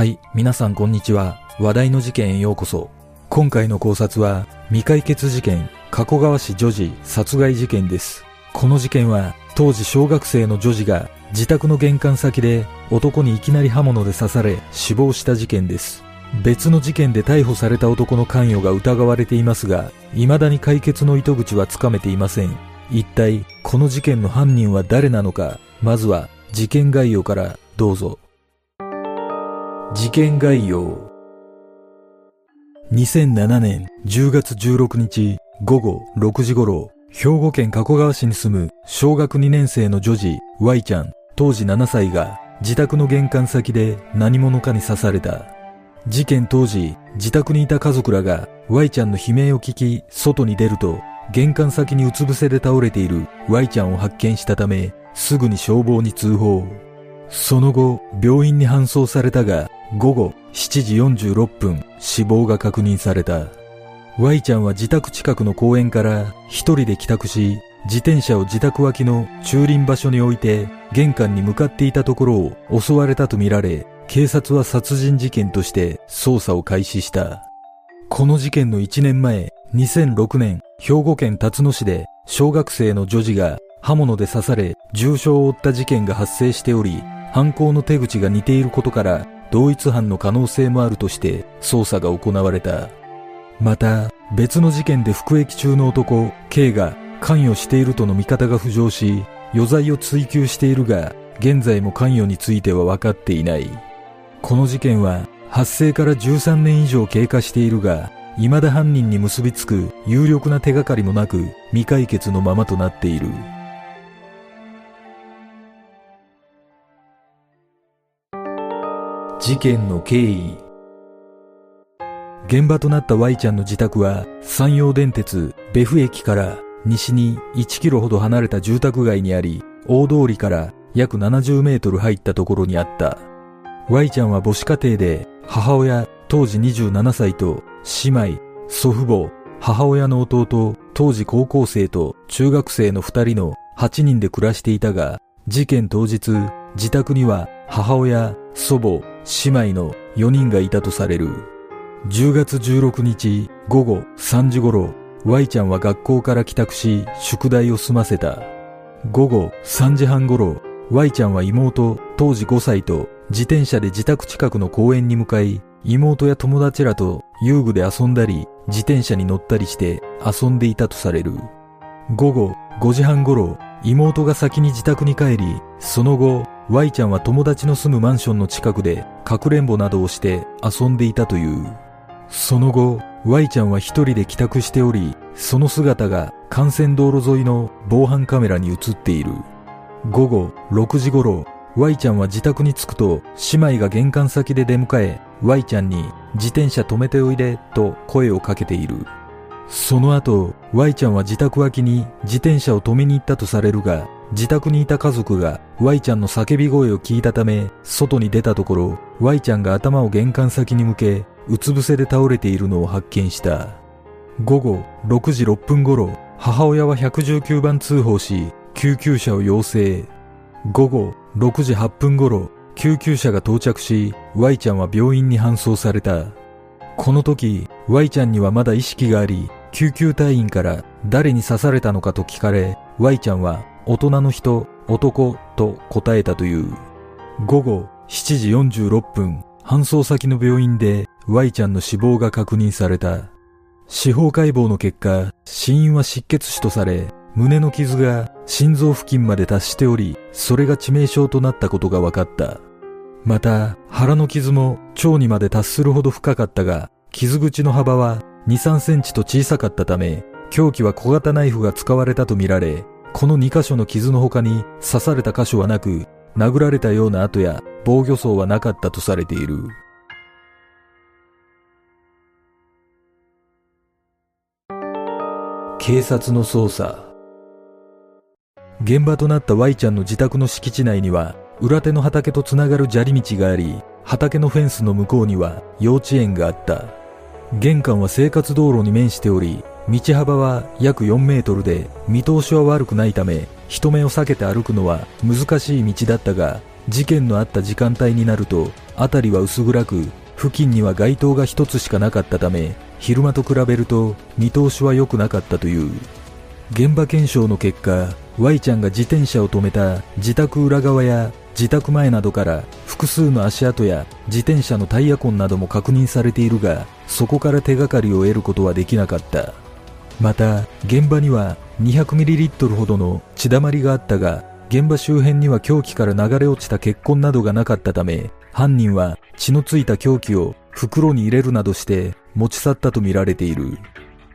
はい、皆さんこんにちは。話題の事件へようこそ。今回の考察は、未解決事件、加古川市女児殺害事件です。この事件は、当時小学生の女児が自宅の玄関先で男にいきなり刃物で刺され死亡した事件です。別の事件で逮捕された男の関与が疑われていますが、未だに解決の糸口はつかめていません。一体、この事件の犯人は誰なのか、まずは事件概要からどうぞ。事件概要2007年10月16日午後6時頃、兵庫県加古川市に住む小学2年生の女児 Y ちゃん当時7歳が自宅の玄関先で何者かに刺された。事件当時、自宅にいた家族らが Y ちゃんの悲鳴を聞き外に出ると玄関先にうつ伏せで倒れている Y ちゃんを発見したためすぐに消防に通報。その後、病院に搬送されたが、午後7時46分、死亡が確認された。Y ちゃんは自宅近くの公園から一人で帰宅し、自転車を自宅脇の駐輪場所に置いて、玄関に向かっていたところを襲われたとみられ、警察は殺人事件として捜査を開始した。この事件の1年前、2006年、兵庫県辰野市で小学生の女児が刃物で刺され重傷を負った事件が発生しており、犯行の手口が似ていることから同一犯の可能性もあるとして捜査が行われた。また、別の事件で服役中の男 K が関与しているとの見方が浮上し、余罪を追及しているが、現在も関与については分かっていない。この事件は発生から13年以上経過しているが、未だ犯人に結びつく有力な手がかりもなく未解決のままとなっている。事件の経緯。現場となった Y ちゃんの自宅は山陽電鉄別府駅から西に1キロほど離れた住宅街にあり大通りから約70メートル入ったところにあった。Y ちゃんは母子家庭で母親当時27歳と姉妹祖父母母親の弟当時高校生と中学生の2人の8人で暮らしていたが事件当日自宅には母親祖母姉妹の4人がいたとされる。10月16日午後3時頃、Y ちゃんは学校から帰宅し、宿題を済ませた。午後3時半頃、Y ちゃんは妹、当時5歳と自転車で自宅近くの公園に向かい、妹や友達らと遊具で遊んだり、自転車に乗ったりして遊んでいたとされる。午後5時半頃、妹が先に自宅に帰り、その後、Y ちゃんは友達の住むマンションの近くでかくれんぼなどをして遊んでいたという。その後、Y ちゃんは一人で帰宅しており、その姿が幹線道路沿いの防犯カメラに映っている。午後6時頃、Y ちゃんは自宅に着くと、姉妹が玄関先で出迎え、Y ちゃんに自転車止めておいでと声をかけている。その後、Y ちゃんは自宅脇に自転車を止めに行ったとされるが、自宅にいた家族が Y ちゃんの叫び声を聞いたため、外に出たところ、Y ちゃんが頭を玄関先に向け、うつ伏せで倒れているのを発見した。午後6時6分頃、母親は119番通報し、救急車を要請。午後6時8分頃、救急車が到着し、Y ちゃんは病院に搬送された。この時、Y ちゃんにはまだ意識があり、救急隊員から誰に刺されたのかと聞かれ、Y ちゃんは大人の人、男と答えたという。午後7時46分、搬送先の病院で Y ちゃんの死亡が確認された。司法解剖の結果、死因は失血死とされ、胸の傷が心臓付近まで達しており、それが致命傷となったことが分かった。また、腹の傷も腸にまで達するほど深かったが、傷口の幅は2、3センチと小さかったため、凶器は小型ナイフが使われたとみられ、この2箇所の傷の他に刺された箇所はなく、殴られたような跡や防御創はなかったとされている。警察の捜査現場となった Y ちゃんの自宅の敷地内には裏手の畑とつながる砂利道があり畑のフェンスの向こうには幼稚園があった玄関は生活道路に面しており道幅は約4メートルで見通しは悪くないため人目を避けて歩くのは難しい道だったが事件のあった時間帯になると辺りは薄暗く、付近には街灯が一つしかなかったため、昼間と比べると見通しは良くなかったという。現場検証の結果、Y ちゃんが自転車を止めた自宅裏側や自宅前などから複数の足跡や自転車のタイヤ痕なども確認されているが、そこから手がかりを得ることはできなかった。また、現場には 200ml ほどの血だまりがあったが、現場周辺には凶器から流れ落ちた血痕などがなかったため、犯人は血のついた凶器を袋に入れるなどして持ち去ったとみられている。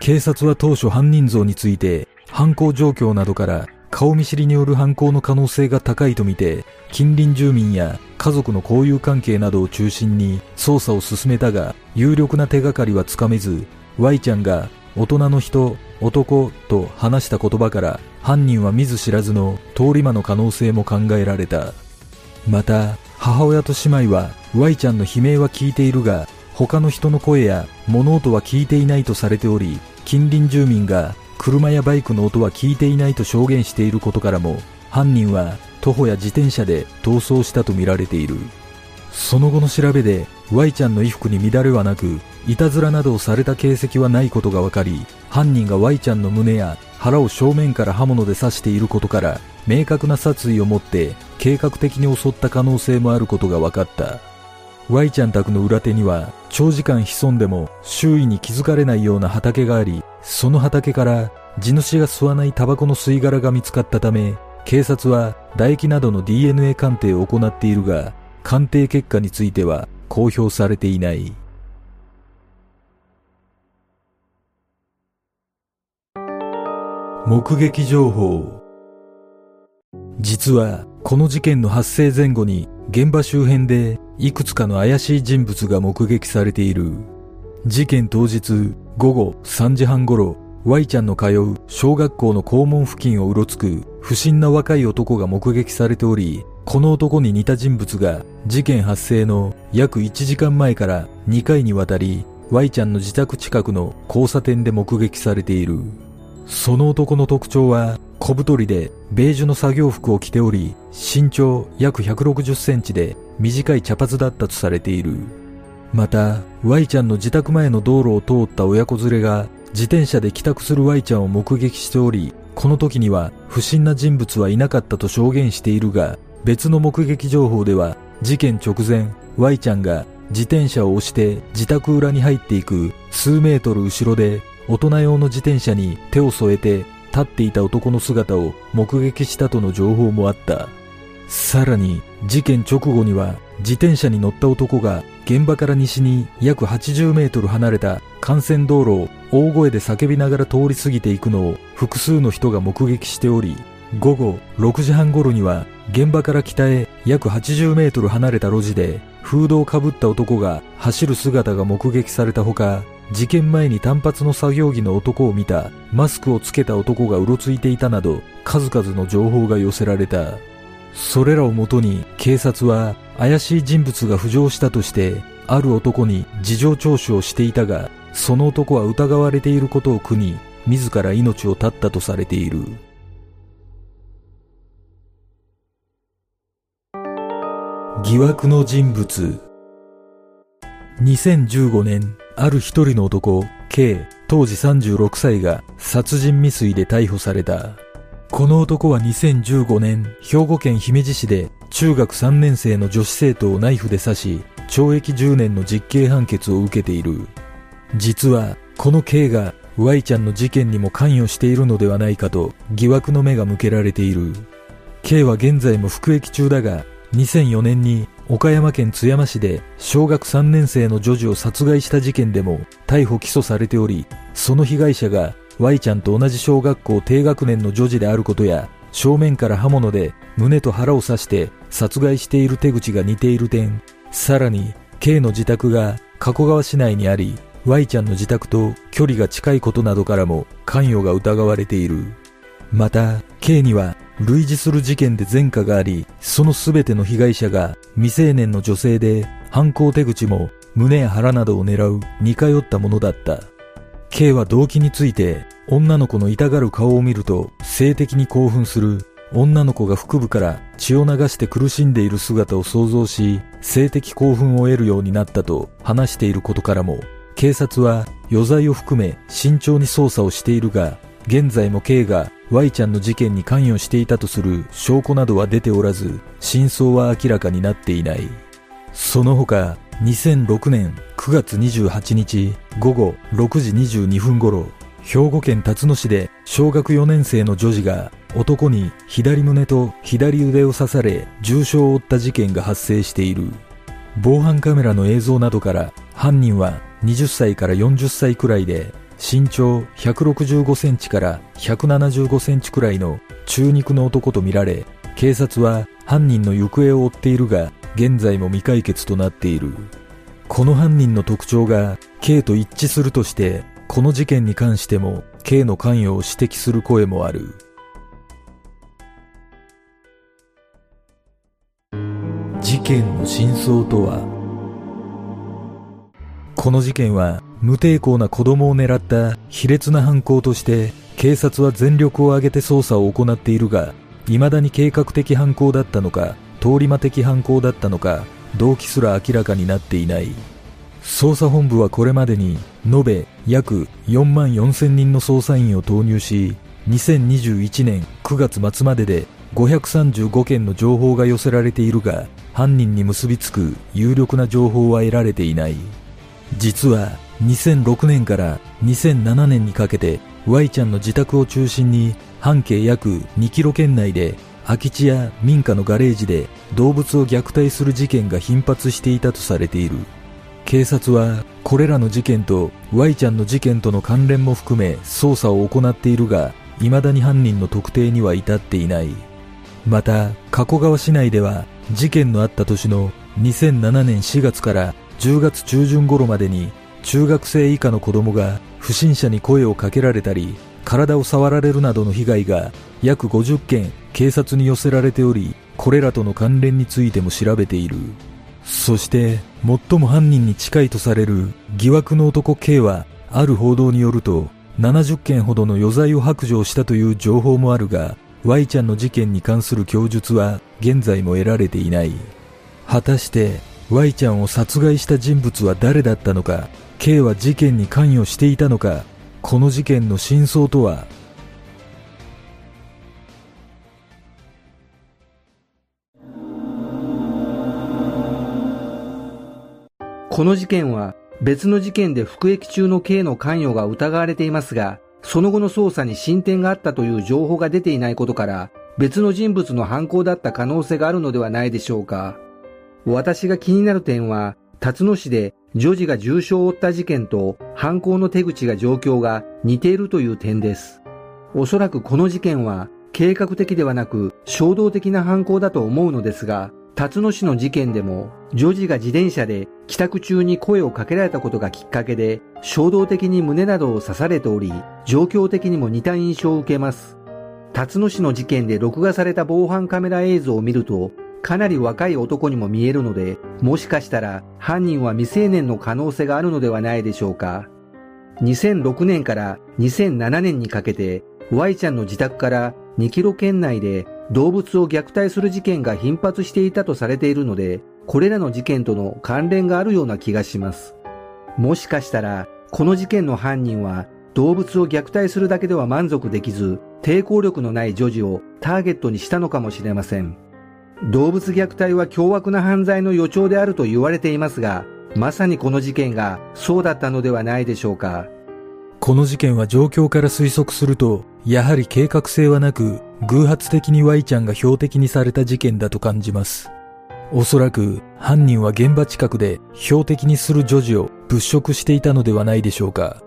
警察は当初犯人像について犯行状況などから顔見知りによる犯行の可能性が高いとみて近隣住民や家族の交友関係などを中心に捜査を進めたが有力な手がかりはつかめず Y ちゃんが大人の人、男と話した言葉から犯人は見ず知らずの通り魔の可能性も考えられた。また、母親と姉妹は Y ちゃんの悲鳴は聞いているが他の人の声や物音は聞いていないとされており近隣住民が車やバイクの音は聞いていないと証言していることからも犯人は徒歩や自転車で逃走したとみられている。その後の調べで Y ちゃんの衣服に乱れはなくいたずらなどをされた形跡はないことが分かり犯人が Y ちゃんの胸や腹を正面から刃物で刺していることから明確な殺意を持って計画的に襲った可能性もあることが分かった。Y ちゃん宅の裏手には長時間潜んでも周囲に気づかれないような畑がありその畑から地主が吸わないタバコの吸い殻が見つかったため警察は唾液などの DNA 鑑定を行っているが鑑定結果については公表されていない。目撃情報。実はこの事件の発生前後に現場周辺でいくつかの怪しい人物が目撃されている。事件当日午後3時半頃、Y ちゃんの通う小学校の校門付近をうろつく不審な若い男が目撃されており、この男に似た人物が事件発生の約1時間前から2回にわたり Y ちゃんの自宅近くの交差点で目撃されている。その男の特徴は小太りでベージュの作業服を着ており身長約160センチで短い茶髪だったとされているまた Y ちゃんの自宅前の道路を通った親子連れが自転車で帰宅する Y ちゃんを目撃しておりこの時には不審な人物はいなかったと証言しているが別の目撃情報では事件直前 Y ちゃんが自転車を押して自宅裏に入っていく数メートル後ろで大人用の自転車に手を添えて立っていた男の姿を目撃したとの情報もあった。さらに事件直後には自転車に乗った男が現場から西に約80メートル離れた幹線道路を大声で叫びながら通り過ぎていくのを複数の人が目撃しており、午後6時半頃には現場から北へ約80メートル離れた路地でフードをかぶった男が走る姿が目撃されたほか、事件前に単発の作業着の男を見たマスクをつけた男がうろついていたなど数々の情報が寄せられた。それらをもとに警察は怪しい人物が浮上したとしてある男に事情聴取をしていたがその男は疑われていることを苦に自ら命を絶ったとされている。疑惑の人物2015年ある一人の男、K、当時36歳が殺人未遂で逮捕された。この男は2015年、兵庫県姫路市で中学3年生の女子生徒をナイフで刺し、懲役10年の実刑判決を受けている。実は、この K が Y ちゃんの事件にも関与しているのではないかと疑惑の目が向けられている。K は現在も服役中だが、2004年に岡山県津山市で小学3年生の女児を殺害した事件でも逮捕起訴されており、その被害者が Y ちゃんと同じ小学校低学年の女児であることや、正面から刃物で胸と腹を刺して殺害している手口が似ている点、さらに K の自宅が加古川市内にあり、Y ちゃんの自宅と距離が近いことなどからも関与が疑われている。また、K には類似する事件で前科があり、その全ての被害者が未成年の女性で、犯行手口も胸や腹などを狙う似通ったものだった。K は動機について、女の子の痛がる顔を見ると性的に興奮する、女の子が腹部から血を流して苦しんでいる姿を想像し、性的興奮を得るようになったと話していることからも、警察は余罪を含め慎重に捜査をしているが、現在も K が Y ちゃんの事件に関与していたとする証拠などは出ておらず、真相は明らかになっていない。その他、2006年9月28日午後6時22分頃、兵庫県辰野市で小学4年生の女児が男に左胸と左腕を刺され重傷を負った事件が発生している。防犯カメラの映像などから犯人は20歳から40歳くらいで身長165センチから175センチくらいの中肉の男とみられ警察は犯人の行方を追っているが現在も未解決となっている。この犯人の特徴が K と一致するとして、この事件に関しても K の関与を指摘する声もある。事件の真相とは？この事件は無抵抗な子供を狙った卑劣な犯行として警察は全力を挙げて捜査を行っているが未だに計画的犯行だったのか通り魔的犯行だったのか動機すら明らかになっていない。捜査本部はこれまでに延べ約4万4千人の捜査員を投入し2021年9月末までで535件の情報が寄せられているが犯人に結びつく有力な情報は得られていない。実は2006年から2007年にかけて Y ちゃんの自宅を中心に半径約2キロ圏内で空き地や民家のガレージで動物を虐待する事件が頻発していたとされている。警察はこれらの事件と Y ちゃんの事件との関連も含め捜査を行っているが、未だに犯人の特定には至っていない。また、加古川市内では事件のあった年の2007年4月から10月中旬頃までに中学生以下の子供が不審者に声をかけられたり、体を触られるなどの被害が約50件警察に寄せられており、これらとの関連についても調べている。そして、最も犯人に近いとされる疑惑の男 K は、ある報道によると、70件ほどの余罪を白状したという情報もあるが、Y ちゃんの事件に関する供述は現在も得られていない。果たして、Y ちゃんを殺害した人物は誰だったのか、K は事件に関与していたのか、この事件の真相とはこの事件は別の事件で服役中の K の関与が疑われていますが、その後の捜査に進展があったという情報が出ていないことから、別の人物の犯行だった可能性があるのではないでしょうか。私が気になる点は、辰野市で女児が重傷を負った事件と犯行の手口が状況が似ているという点です。おそらくこの事件は計画的ではなく衝動的な犯行だと思うのですが、辰野市の事件でも、女児が自転車で帰宅中に声をかけられたことがきっかけで、衝動的に胸などを刺されており、状況的にも似た印象を受けます。辰野市の事件で録画された防犯カメラ映像を見ると、かなり若い男にも見えるので、もしかしたら犯人は未成年の可能性があるのではないでしょうか。2006年から2007年にかけて、Y ちゃんの自宅から2キロ圏内で動物を虐待する事件が頻発していたとされているので、これらの事件との関連があるような気がします。もしかしたら、この事件の犯人は動物を虐待するだけでは満足できず、抵抗力のない女児をターゲットにしたのかもしれません。動物虐待は凶悪な犯罪の予兆であると言われていますが、まさにこの事件がそうだったのではないでしょうか。この事件は状況から推測すると、やはり計画性はなく、偶発的に Y ちゃんが標的にされた事件だと感じます。おそらく犯人は現場近くで標的にする女児を物色していたのではないでしょうか。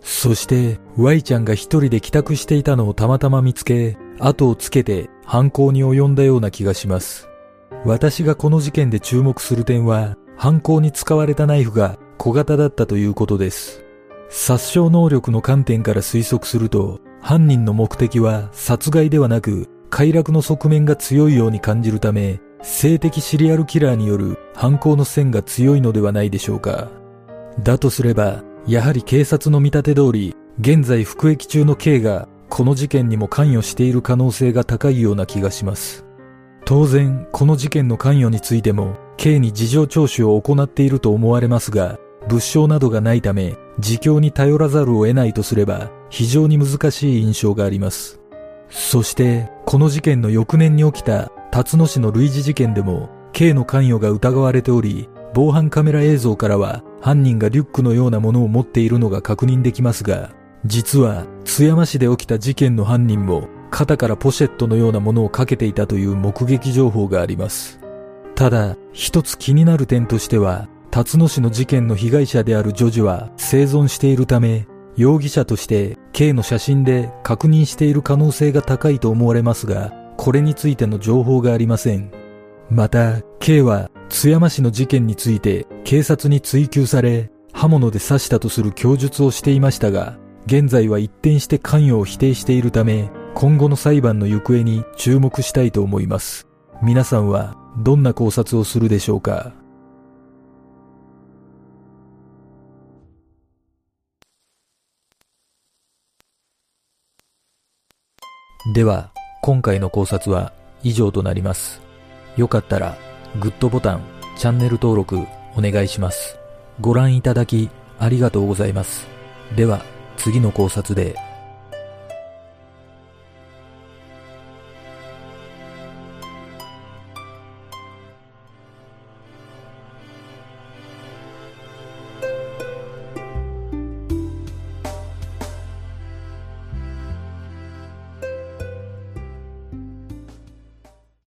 そして Y ちゃんが一人で帰宅していたのをたまたま見つけ、後をつけて犯行に及んだような気がします。私がこの事件で注目する点は、犯行に使われたナイフが小型だったということです。殺傷能力の観点から推測すると、犯人の目的は殺害ではなく快楽の側面が強いように感じるため、性的シリアルキラーによる犯行の線が強いのではないでしょうか。だとすれば、やはり警察の見立て通り、現在服役中の K がこの事件にも関与している可能性が高いような気がします。当然、この事件の関与についても、K に事情聴取を行っていると思われますが、物証などがないため、自供に頼らざるを得ないとすれば、非常に難しい印象があります。そして、この事件の翌年に起きた、辰野市の類似事件でも、K の関与が疑われており、防犯カメラ映像からは、犯人がリュックのようなものを持っているのが確認できますが、実は、津山市で起きた事件の犯人も、肩からポシェットのようなものをかけていたという目撃情報があります。ただ、一つ気になる点としては、辰野市の事件の被害者である女児は生存しているため、容疑者として K の写真で確認している可能性が高いと思われますが、これについての情報がありません。また、K は津山市の事件について警察に追及され、刃物で刺したとする供述をしていましたが、現在は一転して関与を否定しているため、今後の裁判の行方に注目したいと思います。皆さんはどんな考察をするでしょうか？では、今回の考察は以上となります。よかったら、グッドボタン、チャンネル登録お願いします。ご覧いただきありがとうございます。では、次の考察で